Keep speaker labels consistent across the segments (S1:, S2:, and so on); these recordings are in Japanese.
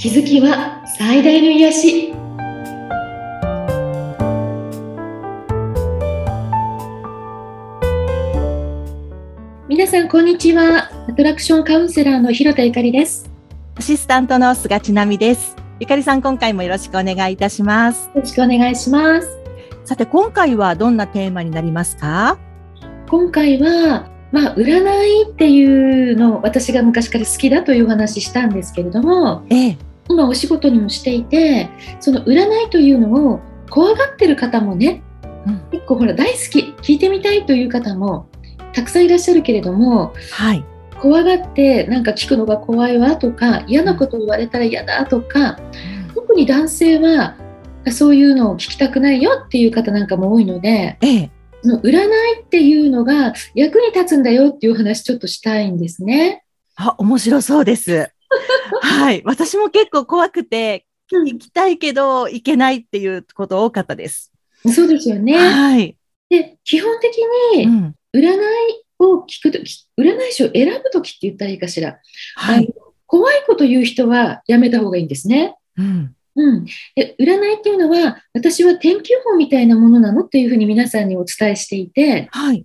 S1: 気づきは最大の癒し。皆さんこんにちは。アトラクションカウンセラーの広田ゆかりです。
S2: アシスタントの菅千奈美です。ゆかりさん今回もよろしくお願いいたします。
S1: よろしくお願いします。
S2: さて今回はどんなテーマになりますか？
S1: 今回はまあ、占いっていうのを私が昔から好きだというお話したんですけれども、
S2: ええ、
S1: 今お仕事にもしていてその占いというのを怖がってる方もね、うん、結構ほら大好き聞いてみたいという方もたくさんいらっしゃるけれども、
S2: はい、
S1: 怖がってなんか聞くのが怖いわとか嫌なこと言われたら嫌だとか、うん、特に男性はそういうのを聞きたくないよっていう方なんかも多いので、
S2: ええ、
S1: の占いっていうのが役に立つんだよっていう話ちょっとしたいんですね。
S2: あ、面白そうです。はい。私も結構怖くて、行きたいけど行けないっていうこと多かったです。
S1: そうですよね。
S2: はい。
S1: で、基本的に占いを聞くとき、占い師を選ぶときって言ったらいいかしら。
S2: はい。
S1: 怖いこと言う人はやめた方がいいんですね。
S2: うん。
S1: うん、で占いっていうのは私は天気予報みたいなものなのっていうふうに皆さんにお伝えしていて、
S2: はい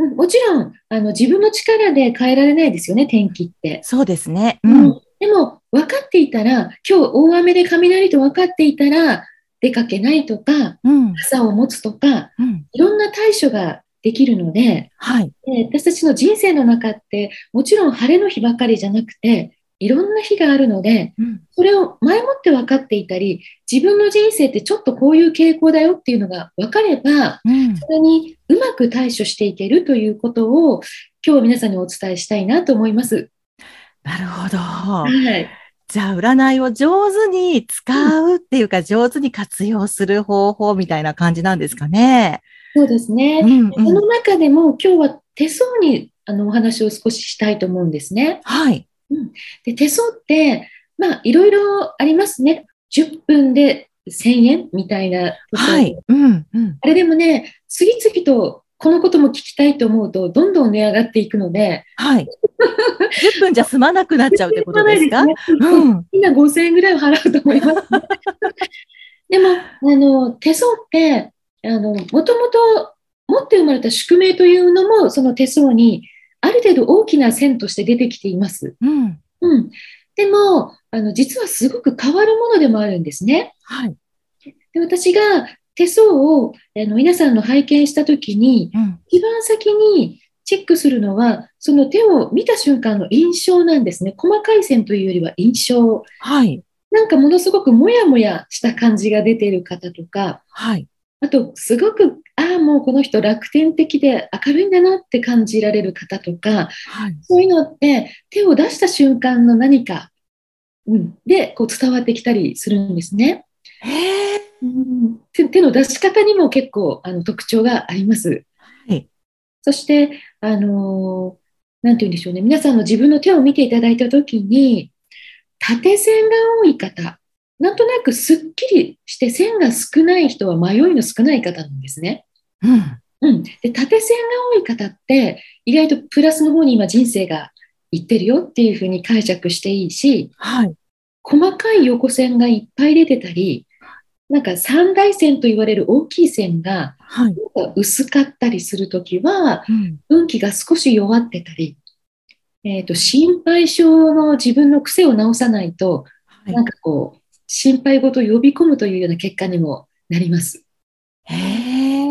S1: うん、もちろんあの自分の力で変えられないですよね天気って。
S2: そうですね、
S1: うん、うん、でも分かっていたら今日大雨で雷と分かっていたら出かけないとか、
S2: うん、
S1: 傘を持つとか、
S2: うん、
S1: いろんな対処ができるので,、
S2: はい、
S1: で私たちの人生の中ってもちろん晴れの日ばかりじゃなくていろんな日があるので、
S2: うん、
S1: それを前もって分かっていたり、自分の人生ってちょっとこういう傾向だよっていうのが分かれば、
S2: うん、
S1: それにうまく対処していけるということを今日皆さんにお伝えしたいなと思います。
S2: なるほど。
S1: はい。
S2: じゃあ、占いを上手に使うっていうか、うん、上手に活用する方法みたいな感じなんですかね。
S1: そうですね。
S2: うんうん、そ
S1: の中でも今日は手相にあのお話を少ししたいと思うんですね。
S2: はい。
S1: うん、で手相って、まあ、いろいろありますね。10分で1000円みたいな。
S2: はい。うんうん、
S1: あれでもね、次々とこのことも聞きたいと思うと、どんどん値上がっていくので。
S2: はい。10分じゃ済まなくなっちゃうってことですか、ね、
S1: うん、みんな5000円ぐらいは払うと思います、ね、でも、あの、手相って、あの、もともと持って生まれた宿命というのも、その手相にある程度大きな線として出てきています。
S2: うん。
S1: うん。でも、あの、実はすごく変わるものでもあるんですね。
S2: はい。
S1: で私が手相をあの皆さんの拝見したときに、
S2: うん、
S1: 一番先にチェックするのは、その手を見た瞬間の印象なんですね。細かい線というよりは印象。
S2: はい。
S1: なんかものすごくもやもやした感じが出ている方とか、
S2: はい。
S1: あと、すごく、ああ、もうこの人楽天的で明るいんだなって感じられる方とか、
S2: はい、
S1: そういうのって手を出した瞬間の何か、うん、でこう伝わってきたりするんですね。
S2: へ
S1: うん、手の出し方にも結構あの特徴があります。
S2: はい、
S1: そして、あのー、なんて言うんでしょうね、皆さんの自分の手を見ていただいたときに、縦線が多い方、なんとなくすっきりして線が少ない人は迷いの少ない方なんですね。
S2: うん。
S1: うん、で縦線が多い方って意外とプラスの方に今人生がいってるよっていうふうに解釈していいし、
S2: はい、
S1: 細かい横線がいっぱい出てたりなんか三大線と言われる大きい線が、
S2: はい、
S1: 薄かったりするときは、
S2: うん、
S1: 運気が少し弱ってたり、えーと、心配性の自分の癖を直さないと、はい、なんかこう心配事を呼び込むというような結果にもなります。
S2: へえ。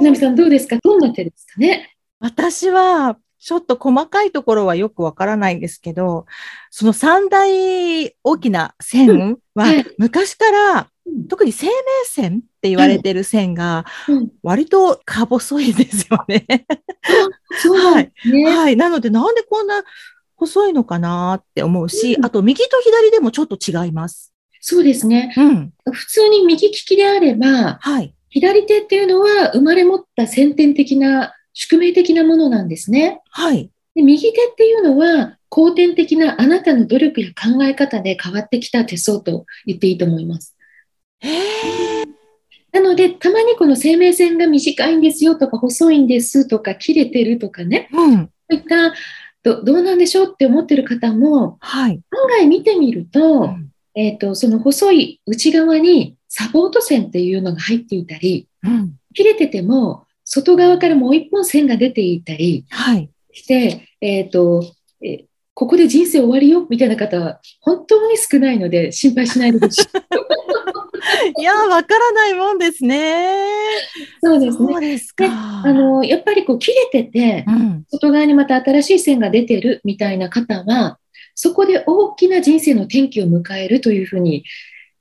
S1: なみさんどうですか？どんな手ですかね？
S2: 私は、ちょっと細かいところはよくわからないんですけど、その三大大きな線は、昔から、特に生命線って言われてる線が、割とか細いですよね。
S1: はい。
S2: はい。なので、なんでこんな細いのかなって思うし、あと右と左でもちょっと違います。
S1: そうですね。
S2: うん、
S1: 普通に右利きであれば、
S2: はい、
S1: 左手っていうのは生まれ持った先天的な宿命的なものなんですね。
S2: はい。
S1: で右手っていうのは後天的なあなたの努力や考え方で変わってきた手相と言っていいと思います。なので、たまにこの生命線が短いんですよとか、細いんですとか、切れてるとかね、
S2: うん、
S1: そういったどどうなんでしょうって思ってる方も、
S2: はい、
S1: 案外見てみると、うんえっ、と、その細い内側にサポート線っていうのが入っていたり、
S2: うん。
S1: 切れてても外側からもう一本線が出ていたり
S2: はい。
S1: して、えっ、と、えーここで人生終わりよみたいな方は本当に少ないので心配しないでほしい。
S2: いやー、わからないもんですね。
S1: そうですね。
S2: そうです。
S1: あの、やっぱりこう切れてて
S2: う、ん。
S1: 外側にまた新しい線が出てるみたいな方は、そこで大きな人生の転機を迎えるというふうに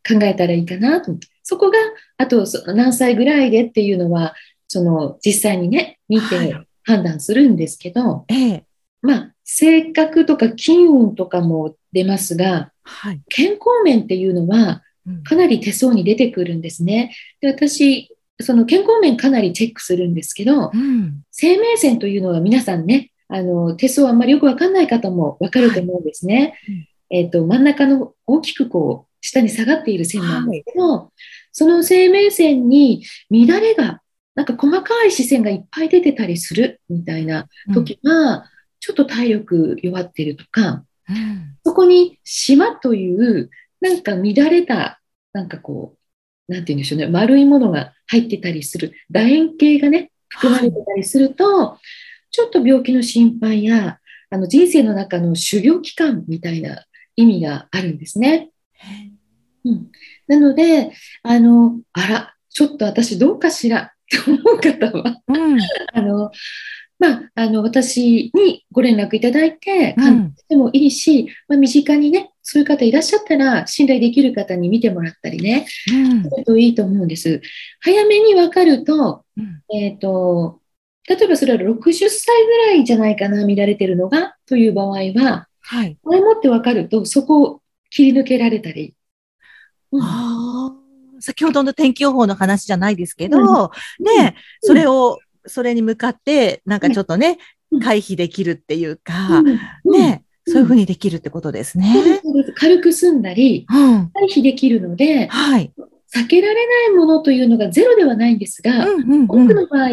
S1: 考えたらいいかなと思って。そこが、あと何歳ぐらいでっていうのは、その実際にね、見
S2: は
S1: て
S2: い
S1: 判断するんですけど、
S2: ええ。
S1: まあ、性格とか金運とかも出ますが、
S2: はい。
S1: 健康面っていうのは
S2: うん
S1: かなり手相に出てくるんですね。で私、その健康面かなりチェックするんですけど、
S2: うん。
S1: 生命線というのは皆さんね、あの手相あんまりよくわかんない方もわかると思うんですね。
S2: はい。うん。
S1: えっ、と、真ん中の大きくこう、下に下がっている線なんですけど、その生命線に乱れが、なんか細かい視線がいっぱい出てたりするみたいな時は、ちょっと体力弱ってるとか、
S2: うん。
S1: そこに島という、なんか乱れた、なんかこう、なんて言うんでしょうね、丸いものが入ってたりする、楕円形がね、含まれてたりすると、ちょっと病気の心配や、あの人生の中の修行期間みたいな意味があるんですね。うん、なので、あの、あら、ちょっと私どうかしら？と思う方は、
S2: うん。
S1: あの、まあ、あの、私にご連絡いただいて、
S2: うん
S1: 鑑定してもいいし、まあ、身近にね、そういう方いらっしゃったら、信頼できる方に見てもらったりね、
S2: うん。
S1: するといいと思うんです。早めに分かると、
S2: うん
S1: えっ、と、例えばそれは60歳ぐらいじゃないかな、見られてるのが、という場合は、
S2: はい。
S1: 前もって分かると、そこを切り抜けられたり、うん。
S2: ああ。先ほどの天気予報の話じゃないですけど、
S1: うん。
S2: ね、それを、それに向かって、なんかちょっとね
S1: うん、
S2: 回避できるっていうか、
S1: うん。うん。
S2: ね、そういうふうにできるってことですね。
S1: 軽く済んだり、
S2: うん。
S1: 回避できるので、
S2: はい。
S1: 避けられないものというのがゼロではないんですが、
S2: うんうん。
S1: 多くの場合、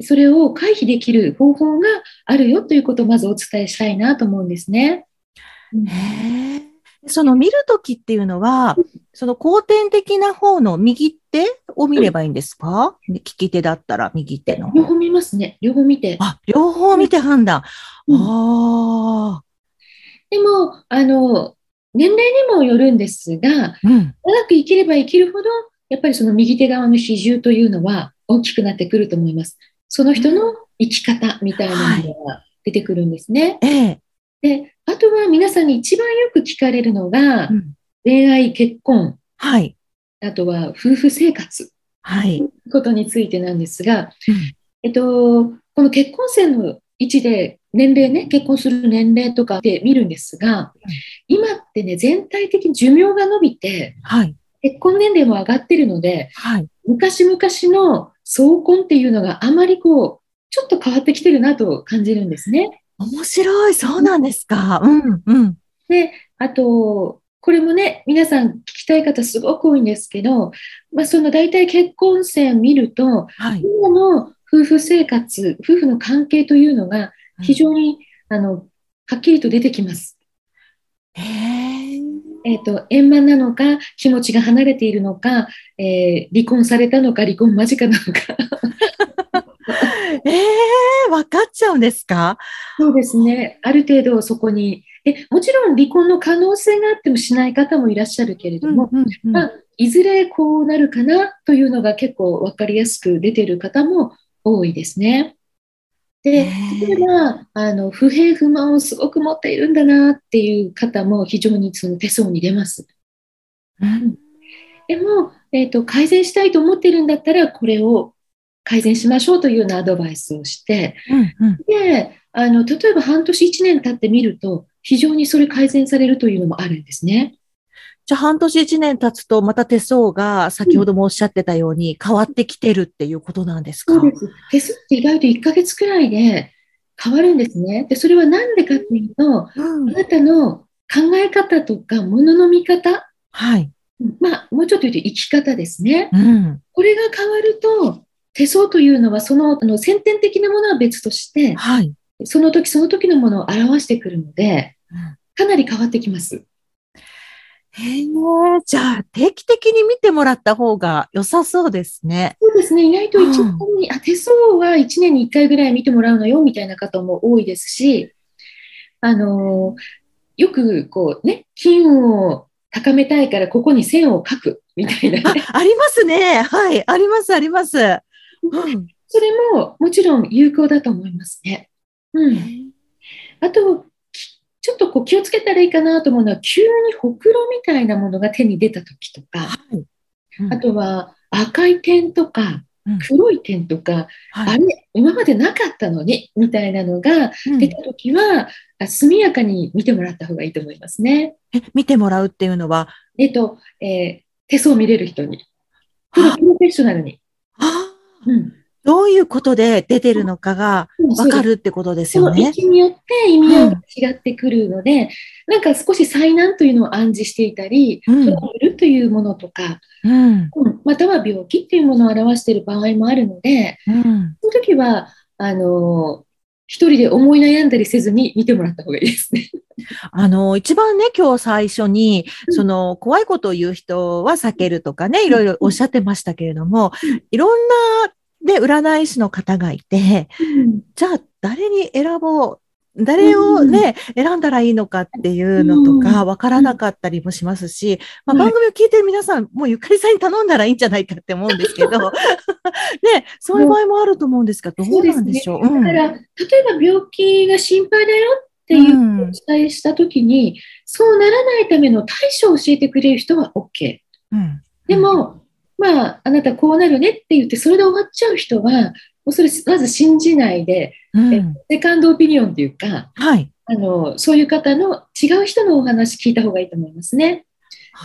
S1: それを回避できる方法があるよということをまずお伝えしたいなと思うんですね。うん
S2: へえ。その見るときっていうのは、その後天的な方の右手を見ればいいんですか？利き手だったら右手の方。
S1: 両方見ますね。両方見て。
S2: あ、両方見て判断。
S1: うん
S2: あ
S1: でも、あの、年齢にもよるんですが、
S2: あ。うん。
S1: 長く生きれば生きるほど、やっぱりその右手側の比重というのは大きくなってくると思います。その人の生き方みたいなものが出てくるんですね。
S2: ええ。
S1: で、あとは皆さんに一番よく聞かれるのが
S2: う、ん
S1: 恋愛、結婚、
S2: はい。
S1: あとは夫婦生活。
S2: はい。
S1: ことについてなんですが、
S2: うん
S1: えっと、この結婚線の位置で年齢ね、結婚する年齢とかで見るんですが、今ってね、全体的に寿命が伸びて、
S2: はい。
S1: 結婚年齢も上がってるので、
S2: はい。
S1: 昔々の早婚っていうのがあまりこう、ちょっと変わってきてるなと感じるんですね。
S2: 面白い。そうなんですか。うん。うん。
S1: で、あと、これもね、皆さん聞きたい方すごく多いんですけど、まあ、その大体結婚線見ると、
S2: はい。
S1: 今の夫婦生活、夫婦の関係というのが非常に、あのはっきりと出てきます。
S2: へえ。
S1: えっと円満なのか、気持ちが離れているのか、えー離婚されたのか、離婚間近なのか。
S2: ええ、わかっちゃうんですか？
S1: そうですね、ある程度そこにえ、もちろん離婚の可能性があってもしない方もいらっしゃるけれども、
S2: うんうん
S1: まあ、いずれこうなるかなというのが結構分かりやすく出ている方も多いですね。で、例えばあの不平不満をすごく持っているんだなっていう方も非常にその手相に出ます。
S2: うん
S1: でも、えーと、改善したいと思っているんだったら、これを改善しましょうというようなアドバイスをして、
S2: うんうん
S1: であの例えば半年、1年経ってみると、非常にそれ改善されるというのもあるんですね。
S2: じゃあ半年一年経つと、また手相が先ほどもおっしゃってたように変わってきてるっていうことなんですか？
S1: そうです。手数って意外と1ヶ月くらいで変わるんですね。で、それは何でかっていうと、
S2: うん
S1: あなたの考え方とか、ものの見方、
S2: はい。
S1: まあ、もうちょっと言うと生き方ですね。
S2: うん。
S1: これが変わると、手相というのは、そのあの先天的なものは別として、
S2: はい。
S1: その時その時のものを表してくるので、
S2: うん
S1: かなり変わってきます。
S2: へえ、じゃあ定期的に見てもらった方が良さそうですね。
S1: そうですね。意外と1年に、あ、手相は1年に1回ぐらい見てもらうのよ、みたいな方も多いですし、あの、よくこうね、金運を高めたいからここに線を描くみたいな、
S2: ね、あ。ありますね。はい。あります、あります。うん、
S1: それももちろん有効だと思いますね。うん。あと、ちょっとこう気をつけたらいいかなと思うのは、急にほくろみたいなものが手に出た時とか、はい。うん、あとは赤い点とか、黒い点とか、うんはい、あれ、今までなかったのに、みたいなのが出た時は、うん、速やかに見てもらった方がいいと思いますね。
S2: え、見てもらうっていうのは？
S1: えっと、えー、手相を見れる人に。プロフェッショナルに。
S2: うん、どういうことで出てるのかが分かるってことですよね。
S1: そのによって意味合いが違ってくるので、うん、なんか少し災難というのを暗示していたり、トラブルというものとか、うん、または病気っていうものを表している場合もあるので、うん、その時は、あの、一人で思い悩んだりせずに見てもらった方がいいですね。
S2: あの、一番ね、今日最初に、その、怖いことを言う人は避けるとかね、いろいろおっしゃってましたけれども、いろんなで、占い師の方がいて、うん、じゃあ誰に選ぼう誰をね、うん、選んだらいいのかっていうのとか、わからなかったりもしますし、まあ、番組を聞いてる皆さん、もうゆかりさんに頼んだらいいんじゃないかって思うんですけど、ね、そういう場合もあると思うんですが、どうなんでしょう？
S1: うね、だから、例えば病気が心配だよっていうお伝えしたときに、うん、そうならないための対処を教えてくれる人は OK。うん、でも、まあ、あなたこうなるねって言って、それで終わっちゃう人は、もうそれ、まず信じないで、うん、セカンドオピニオンというか、はい、あの、そういう方の違う人のお話聞いた方がいいと思いますね。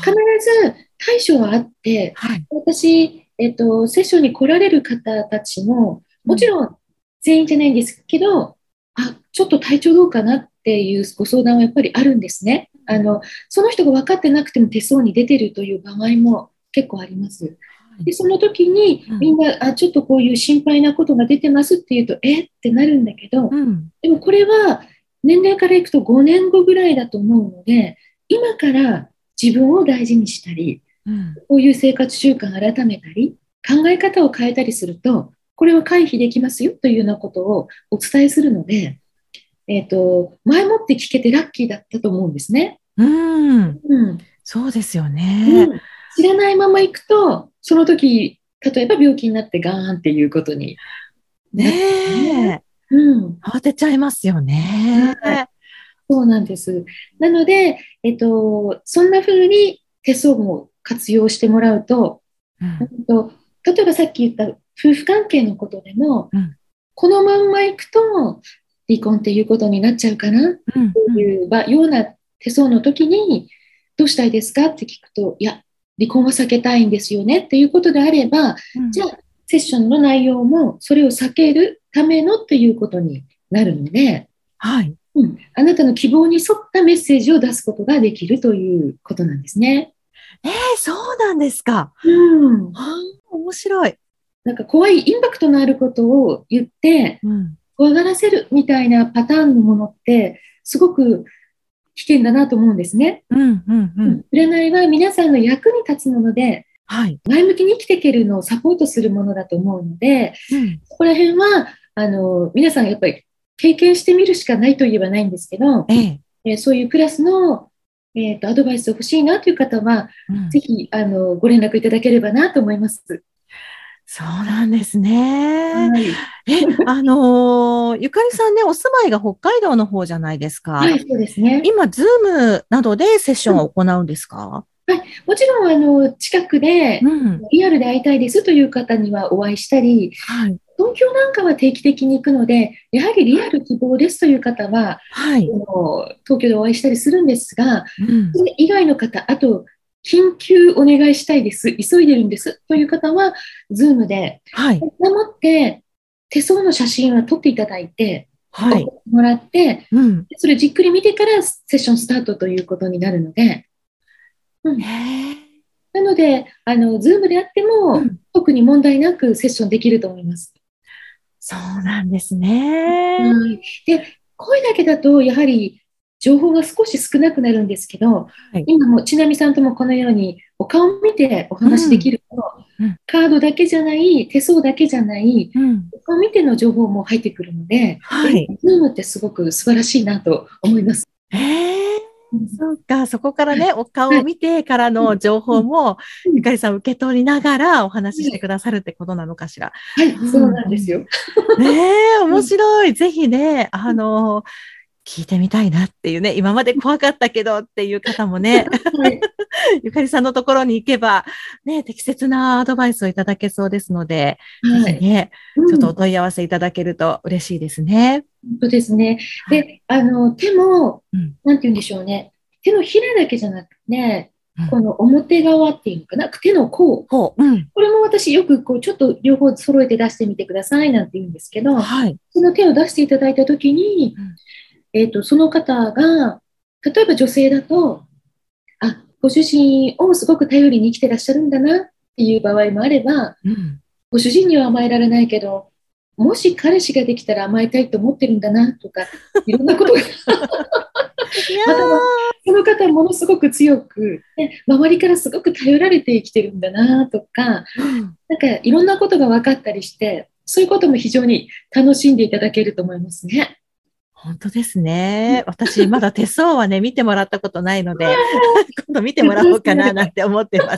S1: 必ず対処はあって、はい、私、えっと、セッションに来られる方たちも、もちろん全員じゃないんですけど、あ、ちょっと体調どうかなっていうご相談はやっぱりあるんですね。あの、その人が分かってなくても手相に出てるという場合も結構あります。でその時にみんな、あちょっとこういう心配なことが出てますって言うとえ？ってなるんだけど、うん、でもこれは年齢からいくと5年後ぐらいだと思うので今から自分を大事にしたり、うん、こういう生活習慣改めたり考え方を変えたりするとこれは回避できますよというようなことをお伝えするので、えーと、前もって聞けてラッキーだったと思うんですね。
S2: うん、うん、そうですよね。うん
S1: 知らないまま行くと、その時、例えば病気になってガーンっていうことに。
S2: ねえ。うん。慌てちゃいますよね。
S1: はい。そうなんです。なので、えっと、そんな風に手相も活用してもらうと、うん、と例えばさっき言った夫婦関係のことでも、うん、このまんま行くと離婚っていうことになっちゃうかな？っていう、うん、ような手相の時に、どうしたいですか？って聞くと、いや、離婚は避けたいんですよねっていうことであれば、うん、じゃあセッションの内容もそれを避けるためのっていうことになるので、
S2: はい
S1: うん、あなたの希望に沿ったメッセージを出すことができるということなんですね。
S2: えー、そうなんですか。
S1: うん、
S2: 面白い。
S1: なんか怖いインパクトのあることを言って、うん、怖がらせるみたいなパターンのものってすごく危険だなと思うんですね。うんうんうん、占いは皆さんの役に立つもので、はい、前向きに生きていけるのをサポートするものだと思うので、うん、そこら辺はあの皆さんやっぱり経験してみるしかないといえばないんですけど、ええ。えー、そういうクラスの、えーと、アドバイス欲しいなという方は、うん、ぜひあのご連絡いただければなと思います。
S2: そうなんですね。はい、え、あのー、ゆかりさんね、お住まいが北海道の方じゃないですか。
S1: はい、そうですね。
S2: 今、ズームなどでセッションを行うんですか、
S1: うん、はい、もちろん、あの、近くで、うん、リアルで会いたいですという方にはお会いしたり、はい、東京なんかは定期的に行くので、やはりリアル希望ですという方は、はい、東京でお会いしたりするんですが、うん、それ以外の方、あと、緊急お願いしたいです、急いでるんです。という方は、ズームで、はい、持って手相の写真は撮っていただいて、はい、もらって、うん、それじっくり見てからセッションスタートということになるので、うん、なので、あの、 Zoom であっても、うん、特に問題なくセッションできると思います。
S2: そうなんですね。
S1: で、声だけだと、やはり情報が少し少なくなるんですけど、
S2: はい
S1: 今もちなみさんともこのようにお顔を見てお話しできると、
S2: うんうん
S1: カードだけじゃない、手相だけじゃない、
S2: うん。
S1: お顔を見ての情報も入ってくるので、
S2: はい。
S1: Zoom ってすごく素晴らしいなと思います。
S2: ええそうか、そこからね、お顔を見てからの情報も、
S1: うん
S2: ゆかりさん受け取りながらお話ししてくださるってことなのかしら。
S1: はい、そうなんですよ。
S2: ねえ、面白い。ぜひね、あの、聞いてみたいなっていうね、今まで怖かったけどっていう方もね、
S1: はい、
S2: ゆかりさんのところに行けば、ね、適切なアドバイスをいただけそうですので、
S1: はい
S2: ぜひね、
S1: うん
S2: ちょっとお問い合わせいただけると嬉しいですね。
S1: そうですね。で、あの、手も、
S2: うん
S1: なんて言うんでしょうね。手のひらだけじゃなくて、
S2: うん
S1: この表側っていうのかな、手の甲。これも私よくこう、ちょっと両方揃えて出してみてくださいなんて言うんですけど、
S2: はい。
S1: その手を出していただいたときに、
S2: うん
S1: えっ、と、その方が、例えば女性だと、あ、ご主人をすごく頼りに生きてらっしゃるんだなっていう場合もあれば、
S2: うん。
S1: ご主人には甘えられないけど、もし彼氏ができたら甘えたいと思ってるんだなとか、いろんなことが、またはその方はものすごく強く、ね、周りからすごく頼られて生きてるんだなとか、
S2: ーうん
S1: なんかいろんなことが分かったりして、そういうことも非常に楽しんでいただけると思いますね。
S2: 本当ですね。私、まだ手相はね、見てもらったことないので、今度見てもらおうかななんて思ってます。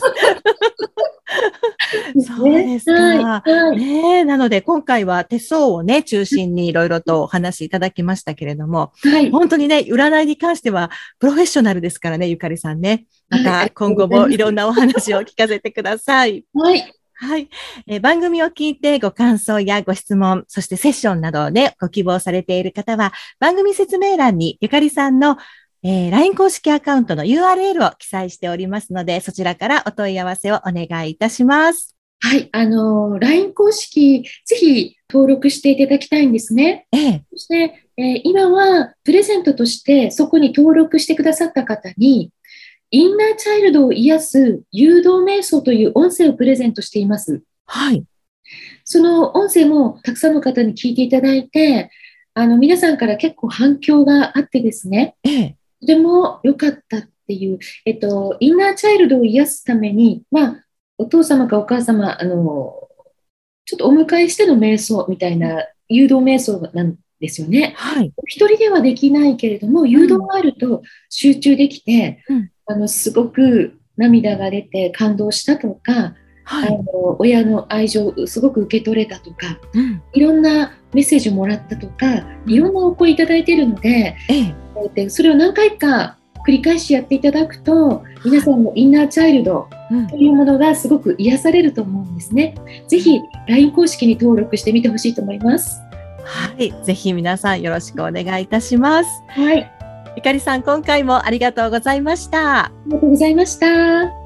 S2: そうですか。ねえ、なので今回は手相をね、中心にいろいろとお話しいただきましたけれども、
S1: はい。
S2: 本当にね、占いに関してはプロフェッショナルですからね、ゆかりさんね。ま
S1: はい
S2: た今後もいろんなお話を聞かせてください。
S1: はい。
S2: はい、えー番組を聞いてご感想やご質問、そしてセッションなどをね、ご希望されている方は、番組説明欄にゆかりさんの、えー LINE 公式アカウントの URL を記載しておりますので、そちらからお問い合わせをお願いいたします。
S1: はい。あの、LINE 公式、ぜひ登録していただきたいんですね。
S2: ええ
S1: そして、えー今はプレゼントとしてそこに登録してくださった方に、インナーチャイルドを癒す誘導瞑想という音声をプレゼントしています。
S2: はい。
S1: その音声もたくさんの方に聞いていただいて、あの、皆さんから結構反響があってですね、
S2: ええ
S1: とても良かったっていう、えっと、インナーチャイルドを癒すために、まあ、お父様かお母様、あの、ちょっとお迎えしての瞑想みたいな誘導瞑想なんですよね。
S2: はい。
S1: 一人ではできないけれども、誘導があると集中できて、
S2: うん
S1: あの、すごく涙が出て感動したとか、
S2: はい。
S1: あの親の愛情をすごく受け取れたとか、
S2: うん。
S1: いろんなメッセージをもらったとか、いろんなお声いただいているので、
S2: ええ
S1: でそれを何回か繰り返しやっていただくと、皆さんのインナーチャイルド
S2: うん
S1: というものがすごく癒されると思うんですね。ぜひ LINE 公式に登録してみてほしいと思います。
S2: はい。ぜひ皆さんよろしくお願いいたします。
S1: はい、あ
S2: ゆかりさん、今回もありがとうございました。
S1: ありがとうございました。